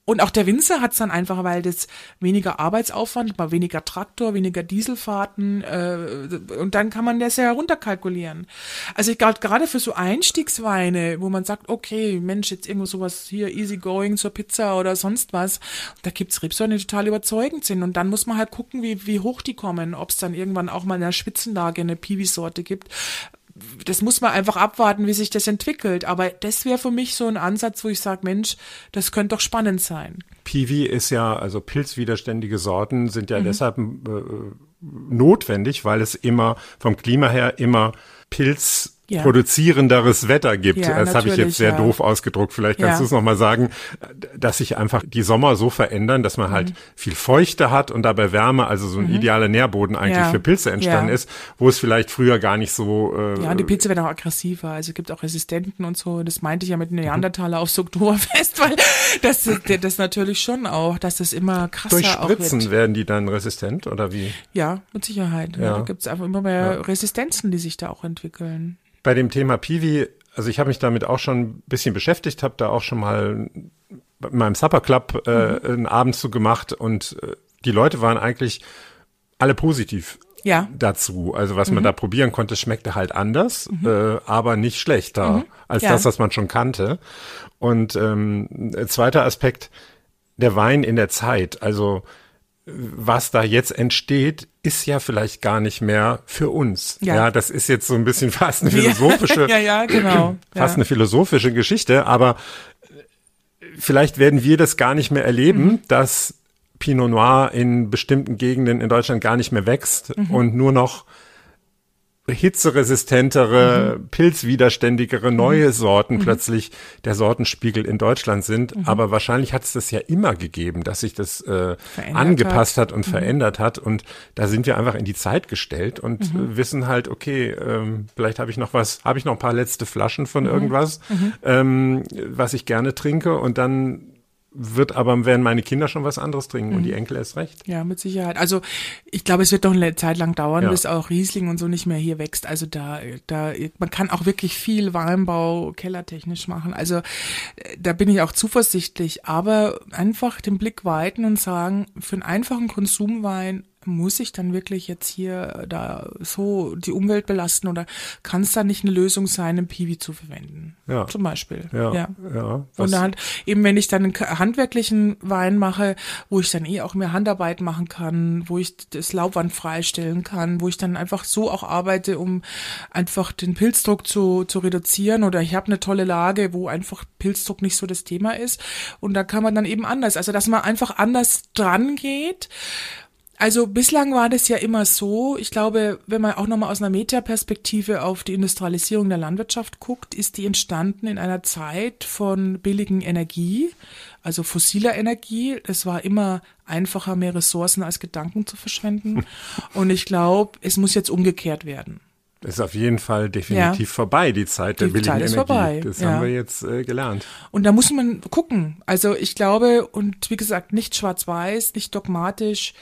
Und auch der Winzer hat es dann einfach, weil das weniger Arbeitsaufwand, mal weniger Traktor, weniger Dieselfahrten äh, und dann kann man das ja herunterkalkulieren. Also ich glaube, gerade für so Einstiegsweine, wo man sagt, okay, Mensch, jetzt irgendwo sowas hier easy going zur Pizza oder sonst was, da gibt's Rebsorten, die total überzeugend sind. Und dann muss man halt gucken, wie, wie hoch die kommen, ob es dann irgendwann auch mal in der Spitzenlage eine Piwi-Sorte gibt das muss man einfach abwarten, wie sich das entwickelt. Aber das wäre für mich so ein Ansatz, wo ich sage, Mensch, das könnte doch spannend sein. Piwi ist ja, also pilzwiderständige Sorten sind ja mhm. deshalb äh, notwendig, weil es immer vom Klima her immer Pilz ja. produzierenderes Wetter gibt. Ja, das habe ich jetzt sehr ja. doof ausgedruckt. Vielleicht kannst ja. du es nochmal sagen, dass sich einfach die Sommer so verändern, dass man halt mhm. viel Feuchte hat und dabei Wärme, also so ein mhm. idealer Nährboden eigentlich für Pilze entstanden ist, wo es vielleicht früher gar nicht so. Äh, ja, und die Pilze werden auch aggressiver. Also es gibt auch Resistenten und so. Das meinte ich ja mit Neandertaler aufs Oktoberfest, weil das, das natürlich schon auch, dass das immer krasser Durch Spritzen wird. werden die dann resistent oder wie? Ja, mit Sicherheit. Ja. Da gibt es einfach immer mehr Resistenzen, die sich da auch entwickeln bei dem Thema Piwi, also ich habe mich damit auch schon ein bisschen beschäftigt, habe da auch schon mal in meinem Supper Club äh, mhm. einen Abend zu gemacht und äh, die Leute waren eigentlich alle positiv Ja. dazu. Also was man da probieren konnte, schmeckte halt anders, äh, aber nicht schlechter als Ja. das, was man schon kannte. Und ähm, zweiter Aspekt, der Wein in der Zeit. Also was da jetzt entsteht, ist ja vielleicht gar nicht mehr für uns. Ja. Ja, das ist jetzt so ein bisschen fast eine philosophische, ja, ja, genau. fast eine philosophische Geschichte, aber vielleicht werden wir das gar nicht mehr erleben, Mhm. dass Pinot Noir in bestimmten Gegenden in Deutschland gar nicht mehr wächst Mhm. und nur noch hitzeresistentere, Mhm. pilzwiderständigere neue Sorten plötzlich der Sortenspiegel in Deutschland sind. Mhm. Aber wahrscheinlich hat es das ja immer gegeben, dass sich das äh, angepasst hat, Mhm. und verändert hat. Und da sind wir einfach in die Zeit gestellt und Mhm. wissen halt, okay, ähm, vielleicht habe ich noch was, habe ich noch ein paar letzte Flaschen von Mhm. irgendwas, ähm, was ich gerne trinke und dann wird aber, werden meine Kinder schon was anderes trinken und die Mhm. Enkel erst recht. Ja, mit Sicherheit. Also ich glaube, es wird noch eine Zeit lang dauern, Ja. bis auch Riesling und so nicht mehr hier wächst. Also da, da, man kann auch wirklich viel Weinbau kellertechnisch machen. Also äh, da bin ich auch zuversichtlich. Aber einfach den Blick weiten und sagen, für einen einfachen Konsumwein muss ich dann wirklich jetzt hier da so die Umwelt belasten oder kann es da nicht eine Lösung sein, einen Piwi zu verwenden? Ja. Zum Beispiel. Ja, ja. was- Und dann eben, wenn ich dann einen handwerklichen Wein mache, wo ich dann eh auch mehr Handarbeit machen kann, wo ich das Laubwand freistellen kann, wo ich dann einfach so auch arbeite, um einfach den Pilzdruck zu, zu reduzieren oder ich habe eine tolle Lage, wo einfach Pilzdruck nicht so das Thema ist und da kann man dann eben anders, also dass man einfach anders dran geht. Also bislang war das ja immer so. Ich glaube, wenn man auch nochmal aus einer Metaperspektive auf die Industrialisierung der Landwirtschaft guckt, ist die entstanden in einer Zeit von billigen Energie, also fossiler Energie. Es war immer einfacher, mehr Ressourcen als Gedanken zu verschwenden. Und ich glaube, es muss jetzt umgekehrt werden. Ist auf jeden Fall definitiv Ja. vorbei, die Zeit der Die billigen Zeit ist Energie. vorbei, Das ja. haben wir jetzt äh, gelernt. Und da muss man gucken. Also ich glaube, und wie gesagt, nicht schwarz-weiß, nicht dogmatisch.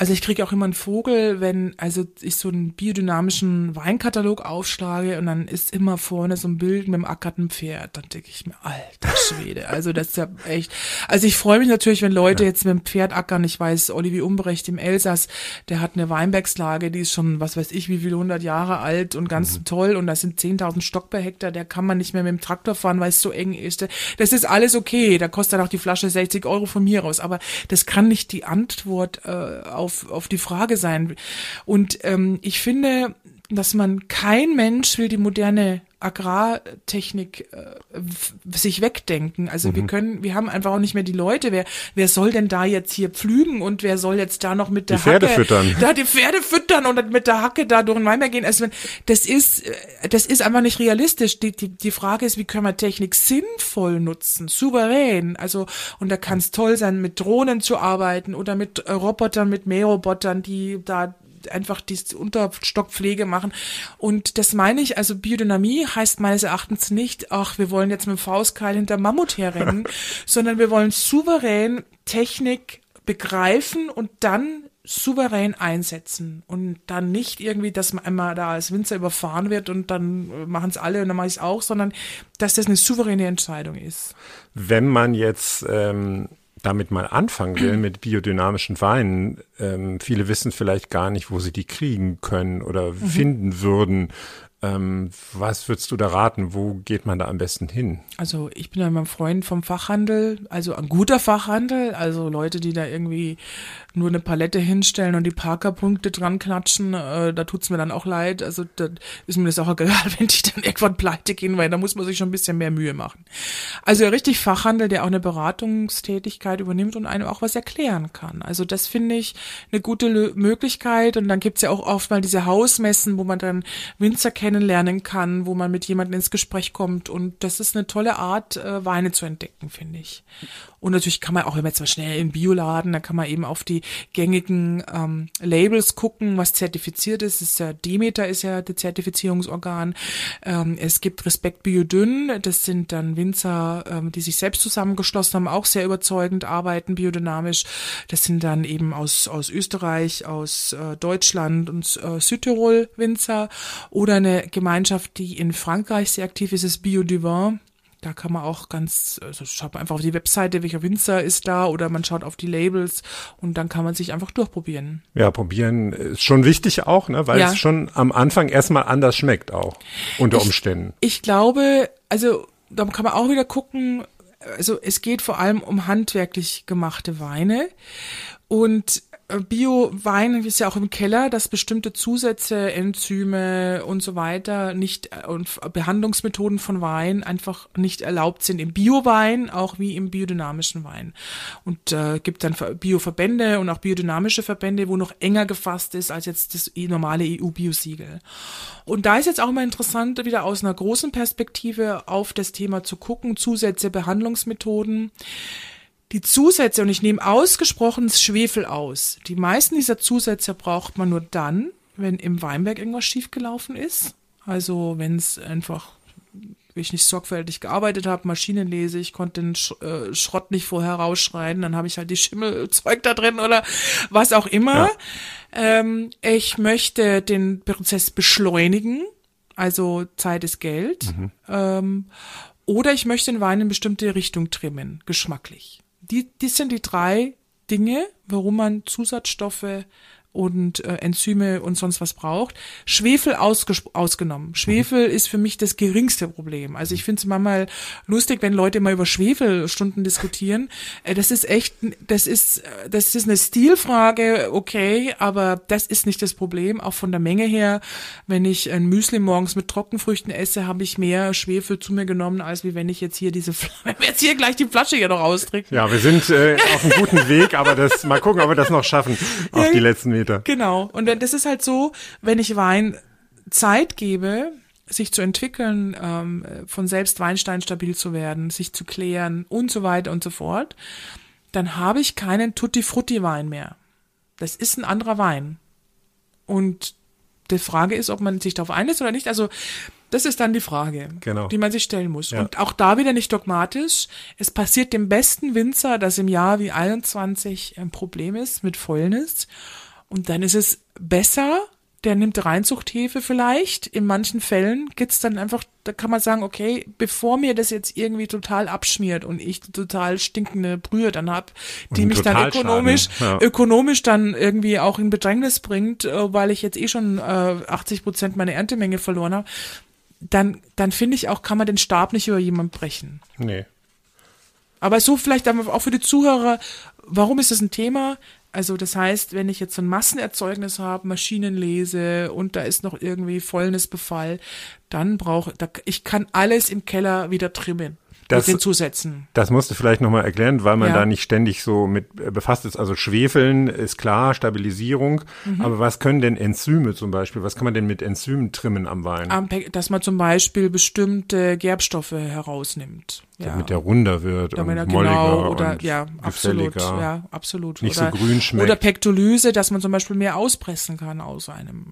Also ich kriege auch immer einen Vogel, wenn also ich so einen biodynamischen Weinkatalog aufschlage und dann ist immer vorne so ein Bild mit einem ackerten Pferd. Dann denke ich mir, alter Schwede. Also das ist ja echt. Also ich freue mich natürlich, wenn Leute jetzt mit dem Pferd ackern. Ich weiß, Olivier Umbrecht im Elsass, der hat eine Weinbergslage, die ist schon, was weiß ich, wie viele hundert Jahre alt und ganz toll. Und das sind 10.000 Stock per Hektar. Der kann man nicht mehr mit dem Traktor fahren, weil es so eng ist. Das ist alles okay. Da kostet dann auch die Flasche 60 Euro von mir raus. Aber das kann nicht die Antwort äh, auf, auf die Frage sein. Und ähm, ich finde, dass man kein Mensch will die moderne Agrartechnik äh, sich wegdenken. Also wir können, wir haben einfach auch nicht mehr die Leute. Wer, wer soll denn da jetzt hier pflügen und wer soll jetzt da noch mit der Die Pferde Hacke, füttern. da die Pferde füttern und mit der Hacke da durch den Weinberg gehen? Also wenn, das ist, äh, das ist einfach nicht realistisch. Die, die, die Frage ist, wie können wir Technik sinnvoll nutzen, souverän? Also und da kann es toll sein, mit Drohnen zu arbeiten oder mit Robotern, mit Mährobotern, die da einfach die Unterstockpflege machen. Und das meine ich, also Biodynamie heißt meines Erachtens nicht, ach, wir wollen jetzt mit dem Faustkeil hinter Mammut herrennen, sondern wir wollen souverän Technik begreifen und dann souverän einsetzen und dann nicht irgendwie, dass man einmal da als Winzer überfahren wird und dann machen es alle und dann mache ich es auch, sondern dass das eine souveräne Entscheidung ist. Wenn man jetzt ähm, damit mal anfangen will mit biodynamischen Weinen, ähm, viele wissen vielleicht gar nicht, wo sie die kriegen können oder Mhm. finden würden. Ähm, was würdest du da raten? Wo geht man da am besten hin? Also ich bin ja mein Freund vom Fachhandel, also ein guter Fachhandel, also Leute, die da irgendwie nur eine Palette hinstellen und die Parkerpunkte dran klatschen, äh, da tut's mir dann auch leid. Also da ist mir das auch egal, wenn die dann irgendwann pleite gehen, weil da muss man sich schon ein bisschen mehr Mühe machen. Also richtig Fachhandel, der auch eine Beratungstätigkeit übernimmt und einem auch was erklären kann. Also das finde ich eine gute Möglichkeit. Und dann gibt's ja auch oft mal diese Hausmessen, wo man dann Winzer kennenlernen kann, wo man mit jemandem ins Gespräch kommt. Und das ist eine tolle Art, äh, Weine zu entdecken, finde ich. Und natürlich kann man auch, wenn man jetzt mal schnell in Bioladen, da kann man eben auf die gängigen ähm, Labels gucken, was zertifiziert ist. Das ist ja Demeter ist ja das Zertifizierungsorgan. Ähm, es gibt Respekt Biodünn, das sind dann Winzer, ähm, die sich selbst zusammengeschlossen haben, auch sehr überzeugend arbeiten, biodynamisch. Das sind dann eben aus, aus Österreich, aus äh, Deutschland und äh, Südtirol Winzer oder eine Gemeinschaft, die in Frankreich sehr aktiv ist, ist Biodivin. Da kann man auch ganz, also schaut man einfach auf die Webseite, welcher Winzer ist da oder man schaut auf die Labels und dann kann man sich einfach durchprobieren. Ja, probieren ist schon wichtig auch, ne, weil Ja. es schon am Anfang erstmal anders schmeckt auch unter Ich- Umständen. Ich glaube, also da kann man auch wieder gucken, also es geht vor allem um handwerklich gemachte Weine und Bio-Wein ist ja auch im Keller, dass bestimmte Zusätze, Enzyme und so weiter nicht äh, und Behandlungsmethoden von Wein einfach nicht erlaubt sind im Bio-Wein, auch wie im biodynamischen Wein. Und äh, gibt dann Ver- Bio-Verbände und auch biodynamische Verbände, wo noch enger gefasst ist als jetzt das normale EU-Biosiegel. Und da ist jetzt auch mal interessant, wieder aus einer großen Perspektive auf das Thema zu gucken, Zusätze, Behandlungsmethoden. Die Zusätze, und ich nehme ausgesprochen das Schwefel aus. Die meisten dieser Zusätze braucht man nur dann, wenn im Weinberg irgendwas schiefgelaufen ist. Also wenn es einfach, wenn ich nicht sorgfältig gearbeitet habe, Maschinen lese, ich konnte den Sch äh, Schrott nicht vorher rausschreien, dann habe ich halt die Schimmelzeug da drin oder was auch immer. Ähm, ich möchte den Prozess beschleunigen, also Zeit ist Geld. Ähm, oder ich möchte den Wein in bestimmte Richtung trimmen, geschmacklich. Die, die sind die drei Dinge, warum man Zusatzstoffe und äh, Enzyme und sonst was braucht. Schwefel ausgenommen. Schwefel ist für mich das geringste Problem. Also ich finde es manchmal lustig, wenn Leute mal über Schwefelstunden diskutieren. Äh, das ist echt, das ist, äh, das ist eine Stilfrage, okay, aber das ist nicht das Problem. Auch von der Menge her, wenn ich ein Müsli morgens mit Trockenfrüchten esse, habe ich mehr Schwefel zu mir genommen, als wie wenn ich jetzt hier diese, wenn wir jetzt hier gleich die Flasche hier noch austrinken. Ja, wir sind äh, auf einem guten Weg, aber das mal gucken, ob wir das noch schaffen auf Ja, die letzten Meter. Genau. Und das ist halt so, wenn ich Wein Zeit gebe, sich zu entwickeln, ähm, von selbst Weinstein stabil zu werden, sich zu klären und so weiter und so fort, dann habe ich keinen Tutti-Frutti-Wein mehr. Das ist ein anderer Wein. Und die Frage ist, ob man sich darauf einlässt oder nicht. Also das ist dann die Frage, Genau. die man sich stellen muss. Ja. Und auch da wieder nicht dogmatisch. Es passiert dem besten Winzer, dass im Jahr wie 21 ein Problem ist mit Fäulnis. Und dann ist es besser, der nimmt Reinzuchthefe vielleicht. In manchen Fällen gibt's dann einfach, da kann man sagen, okay, bevor mir das jetzt irgendwie total abschmiert und ich total stinkende Brühe dann hab, die mich dann ökonomisch, ja. ökonomisch dann irgendwie auch in Bedrängnis bringt, äh, weil ich jetzt eh schon äh, 80 Prozent meiner Erntemenge verloren habe, dann, dann finde ich auch, kann man den Stab nicht über jemand brechen. Nee. Aber so vielleicht auch für die Zuhörer, warum ist das ein Thema? Also das heißt, wenn ich jetzt so ein Massenerzeugnis habe, Maschinen lese und da ist noch irgendwie Fäulnisbefall, dann brauche da, ich kann alles im Keller wieder trimmen Das- mit den Zusätzen. Das musst du vielleicht nochmal erklären, weil man Ja. da nicht ständig so mit äh, befasst ist. Also Schwefeln ist klar, Stabilisierung. Mhm. Aber was können denn Enzyme zum Beispiel? Was kann man denn mit Enzymen trimmen am Wein? Am Dass man zum Beispiel bestimmte Gerbstoffe herausnimmt. Ja. Damit der runder wird damit und molliger genau oder und ja absolut ja absolut Nicht oder, so grün schmeckt. oder Pektolyse dass man zum Beispiel mehr auspressen kann aus einem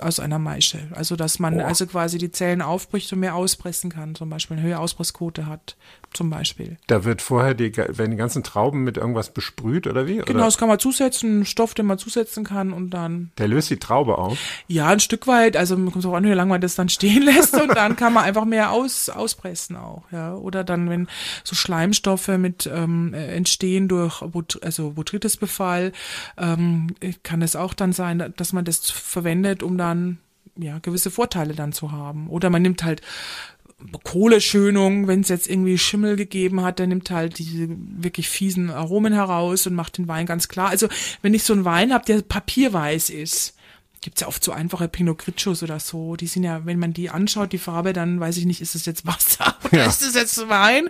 aus einer Maische also dass man Boah. also quasi die Zellen aufbricht und mehr auspressen kann zum Beispiel eine höhere Auspressquote hat zum Beispiel Da wird vorher die, werden die ganzen Trauben mit irgendwas besprüht oder wie? genau Oder das kann man zusetzen einen Stoff den man zusetzen kann und dann der löst die Traube auf. ja ein Stück weit also man kommt auch an wie lange man das dann stehen lässt und dann kann man einfach mehr aus auspressen auch ja oder dann wenn so Schleimstoffe mit ähm, äh, entstehen durch Bot also Botrytisbefall ähm, kann es auch dann sein dass man das verwendet um dann ja gewisse Vorteile dann zu haben oder man nimmt halt Kohleschönung, wenn es jetzt irgendwie Schimmel gegeben hat, der nimmt halt diese wirklich fiesen Aromen heraus und macht den Wein ganz klar. Also wenn ich so einen Wein habe, der papierweiß ist, gibt's ja oft so einfache Pinot Grigios oder so. Die sind ja, wenn man die anschaut, die Farbe, dann weiß ich nicht, ist es jetzt Wasser oder Ja. ist es jetzt Wein?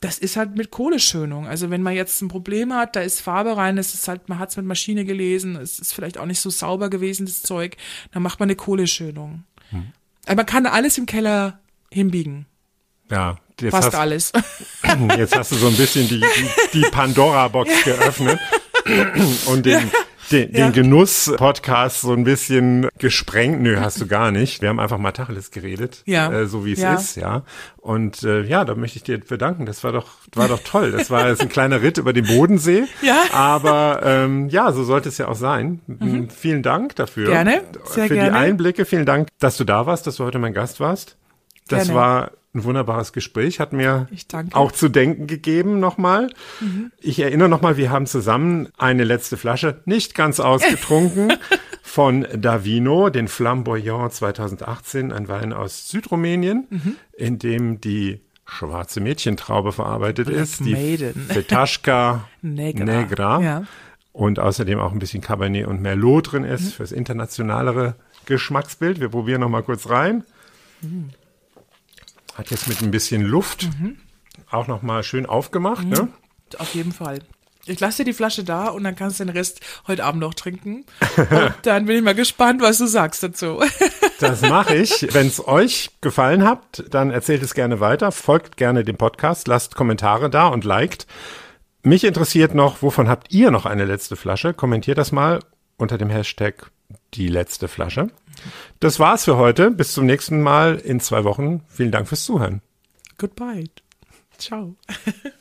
Das ist halt mit Kohleschönung. Also wenn man jetzt ein Problem hat, da ist Farbe rein, es ist halt, man hat's mit Maschine gelesen, es ist vielleicht auch nicht so sauber gewesen, das Zeug, dann macht man eine Kohleschönung. Aber man kann alles im Keller hinbiegen. Ja, jetzt Fast hast, alles. jetzt hast du so ein bisschen die, die, die Pandora-Box geöffnet und den, den, Ja. den Genuss-Podcast so ein bisschen gesprengt. Nö, hast du gar nicht. Wir haben einfach mal Tacheles geredet, Ja. äh, so wie es Ja. ist, ja. Und äh, ja, da möchte ich dir bedanken. Das war doch, war doch toll. Das war jetzt ein kleiner Ritt über den Bodensee. Ja. Aber ähm, ja, so sollte es ja auch sein. Vielen Dank dafür. Mhm. Gerne, sehr Für die gerne. Einblicke. Vielen Dank, dass du da warst, dass du heute mein Gast warst. Das Gerne. war ein wunderbares Gespräch, hat mir auch zu denken gegeben nochmal. Ich erinnere nochmal, wir haben zusammen eine letzte Flasche, nicht ganz ausgetrunken, von Davino, den Flamboyant 2018, ein Wein aus Südrumänien, in dem die schwarze Mädchentraube verarbeitet ist, die Maiden. Fetaschka Negra. Negra. Ja. Und außerdem auch ein bisschen Cabernet und Merlot drin ist fürs internationalere Geschmacksbild. Wir probieren noch mal kurz rein. Hat jetzt mit ein bisschen Luft auch noch mal schön aufgemacht. Ne? Auf jeden Fall. Ich lasse dir die Flasche da und dann kannst du den Rest heute Abend noch trinken. Und dann bin ich mal gespannt, was du sagst dazu. Das mache ich. Wenn es euch gefallen hat, dann erzählt es gerne weiter, folgt gerne dem Podcast, lasst Kommentare da und liked. Mich interessiert noch, wovon habt ihr noch eine letzte Flasche? Kommentiert das mal unter dem Hashtag die letzte Flasche. Das war's für heute. Bis zum nächsten Mal in zwei Wochen. Vielen Dank fürs Zuhören. Goodbye. Ciao.